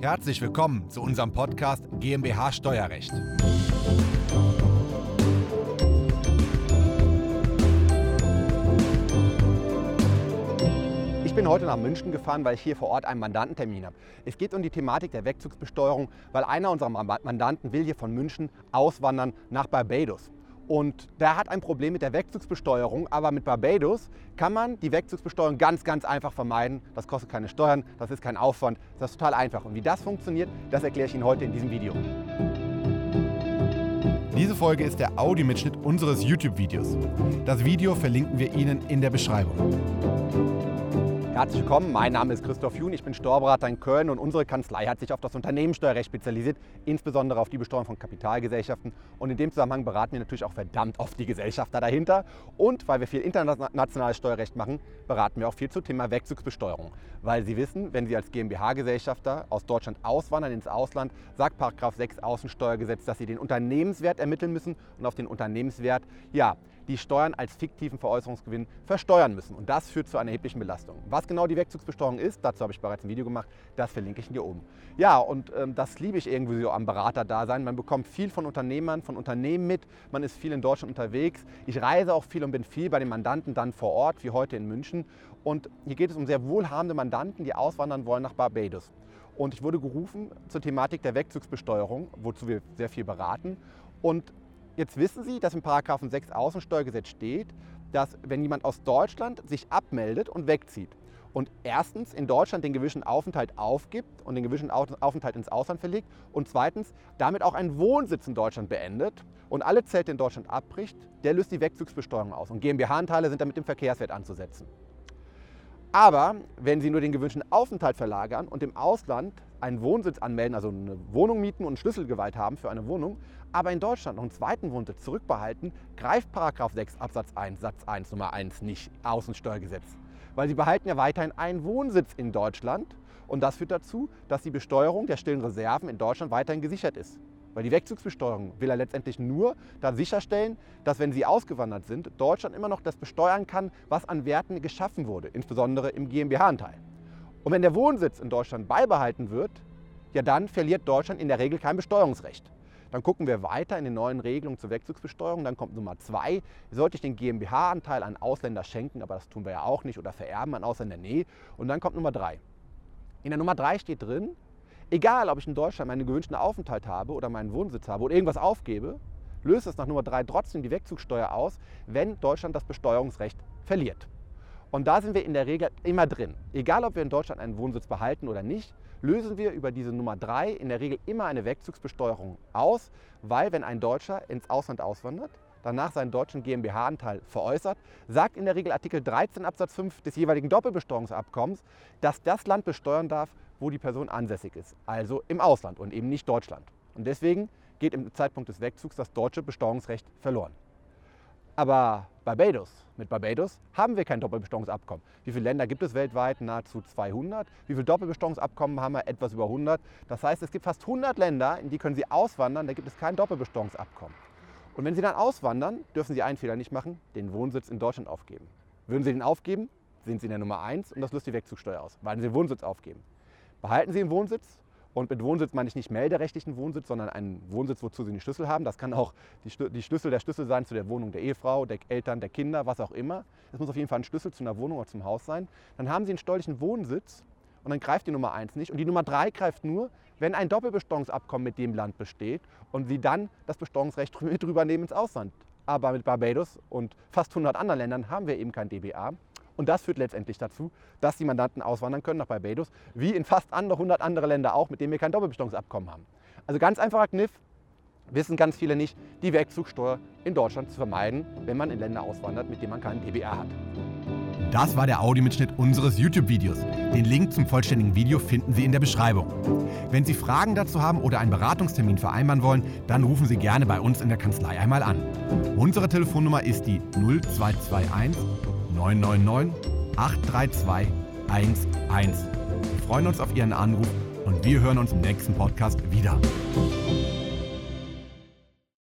Herzlich willkommen zu unserem Podcast GmbH Steuerrecht. Ich bin heute nach München gefahren, weil ich hier vor Ort einen Mandantentermin habe. Es geht um die Thematik der Wegzugsbesteuerung, weil einer unserer Mandanten will hier von München auswandern nach Barbados. Und der hat ein Problem mit der Wegzugsbesteuerung, aber mit Barbados kann man die Wegzugsbesteuerung ganz, ganz einfach vermeiden. Das kostet keine Steuern, das ist kein Aufwand, das ist total einfach. Und wie das funktioniert, das erkläre ich Ihnen heute in diesem Video. Diese Folge ist der Audiomitschnitt unseres YouTube-Videos. Das Video verlinken wir Ihnen in der Beschreibung. Herzlich willkommen, mein Name ist Christoph Jun, ich bin Steuerberater in Köln und unsere Kanzlei hat sich auf das Unternehmenssteuerrecht spezialisiert, insbesondere auf die Besteuerung von Kapitalgesellschaften. Und in dem Zusammenhang beraten wir natürlich auch verdammt oft die Gesellschafter dahinter. Und weil wir viel internationales Steuerrecht machen, beraten wir auch viel zum Thema Wegzugsbesteuerung. Weil Sie wissen, wenn Sie als GmbH-Gesellschafter aus Deutschland auswandern ins Ausland, sagt 6 Außensteuergesetz, dass Sie den Unternehmenswert ermitteln müssen und auf den Unternehmenswert, ja, die Steuern als fiktiven Veräußerungsgewinn versteuern müssen. Und das führt zu einer erheblichen Belastung. Was genau die Wegzugsbesteuerung ist, dazu habe ich bereits ein Video gemacht, das verlinke ich hier oben. Ja, und ähm, das liebe ich irgendwie so am Beraterdasein. Man bekommt viel von Unternehmern, von Unternehmen mit, man ist viel in Deutschland unterwegs. Ich reise auch viel und bin viel bei den Mandanten dann vor Ort, wie heute in München. Und hier geht es um sehr wohlhabende Mandanten, die auswandern wollen nach Barbados. Und ich wurde gerufen zur Thematik der Wegzugsbesteuerung, wozu wir sehr viel beraten. Und Jetzt wissen Sie, dass im 6 Außensteuergesetz steht, dass wenn jemand aus Deutschland sich abmeldet und wegzieht und erstens in Deutschland den gewünschten Aufenthalt aufgibt und den gewünschten Aufenthalt ins Ausland verlegt und zweitens damit auch einen Wohnsitz in Deutschland beendet und alle Zelte in Deutschland abbricht, der löst die Wegzugsbesteuerung aus und GmbH-Anteile sind damit im Verkehrswert anzusetzen. Aber wenn Sie nur den gewünschten Aufenthalt verlagern und im Ausland einen Wohnsitz anmelden, also eine Wohnung mieten und Schlüsselgewalt haben für eine Wohnung, aber in Deutschland noch einen zweiten Wohnsitz zurückbehalten, greift 6 Absatz 1 Satz 1 Nummer 1 nicht Außensteuergesetz. Weil sie behalten ja weiterhin einen Wohnsitz in Deutschland und das führt dazu, dass die Besteuerung der stillen Reserven in Deutschland weiterhin gesichert ist. Weil die Wegzugsbesteuerung will er letztendlich nur da sicherstellen, dass wenn sie ausgewandert sind, Deutschland immer noch das besteuern kann, was an Werten geschaffen wurde, insbesondere im GmbH-Anteil. Und wenn der Wohnsitz in Deutschland beibehalten wird, ja dann verliert Deutschland in der Regel kein Besteuerungsrecht. Dann gucken wir weiter in den neuen Regelungen zur Wegzugsbesteuerung. Dann kommt Nummer zwei. Sollte ich den GmbH-Anteil an Ausländer schenken, aber das tun wir ja auch nicht, oder vererben an Ausländer? Nee. Und dann kommt Nummer drei. In der Nummer drei steht drin, egal ob ich in Deutschland meinen gewünschten Aufenthalt habe oder meinen Wohnsitz habe oder irgendwas aufgebe, löst es nach Nummer drei trotzdem die Wegzugssteuer aus, wenn Deutschland das Besteuerungsrecht verliert. Und da sind wir in der Regel immer drin. Egal, ob wir in Deutschland einen Wohnsitz behalten oder nicht, lösen wir über diese Nummer 3 in der Regel immer eine Wegzugsbesteuerung aus, weil wenn ein Deutscher ins Ausland auswandert, danach seinen deutschen GmbH-Anteil veräußert, sagt in der Regel Artikel 13 Absatz 5 des jeweiligen Doppelbesteuerungsabkommens, dass das Land besteuern darf, wo die Person ansässig ist, also im Ausland und eben nicht Deutschland. Und deswegen geht im Zeitpunkt des Wegzugs das deutsche Besteuerungsrecht verloren. Aber Barbados, mit Barbados haben wir kein Doppelbesteuerungsabkommen. Wie viele Länder gibt es weltweit? Nahezu 200. Wie viele Doppelbesteuerungsabkommen haben wir? Etwas über 100. Das heißt, es gibt fast 100 Länder, in die können Sie auswandern, da gibt es kein Doppelbesteuerungsabkommen. Und wenn Sie dann auswandern, dürfen Sie einen Fehler nicht machen, den Wohnsitz in Deutschland aufgeben. Würden Sie den aufgeben, sind Sie in der Nummer 1 und das löst die Wegzugsteuer aus, weil Sie den Wohnsitz aufgeben. Behalten Sie den Wohnsitz, und mit Wohnsitz meine ich nicht melderechtlichen Wohnsitz, sondern einen Wohnsitz, wozu Sie einen Schlüssel haben. Das kann auch die Schlüssel der Schlüssel sein zu der Wohnung der Ehefrau, der Eltern, der Kinder, was auch immer. Es muss auf jeden Fall ein Schlüssel zu einer Wohnung oder zum Haus sein. Dann haben Sie einen steuerlichen Wohnsitz und dann greift die Nummer 1 nicht. Und die Nummer 3 greift nur, wenn ein Doppelbesteuerungsabkommen mit dem Land besteht und Sie dann das Besteuerungsrecht mit rübernehmen ins Ausland. Aber mit Barbados und fast 100 anderen Ländern haben wir eben kein DBA. Und das führt letztendlich dazu, dass die Mandanten auswandern können nach Barbados, wie in fast andere, 100 andere Länder auch, mit denen wir kein Doppelbesteuerungsabkommen haben. Also ganz einfacher Kniff, wissen ganz viele nicht, die Wegzugsteuer in Deutschland zu vermeiden, wenn man in Länder auswandert, mit denen man keinen DBA hat. Das war der Audiomitschnitt unseres YouTube-Videos. Den Link zum vollständigen Video finden Sie in der Beschreibung. Wenn Sie Fragen dazu haben oder einen Beratungstermin vereinbaren wollen, dann rufen Sie gerne bei uns in der Kanzlei einmal an. Unsere Telefonnummer ist die 0221 999 832 11. Wir freuen uns auf Ihren Anruf und wir hören uns im nächsten Podcast wieder.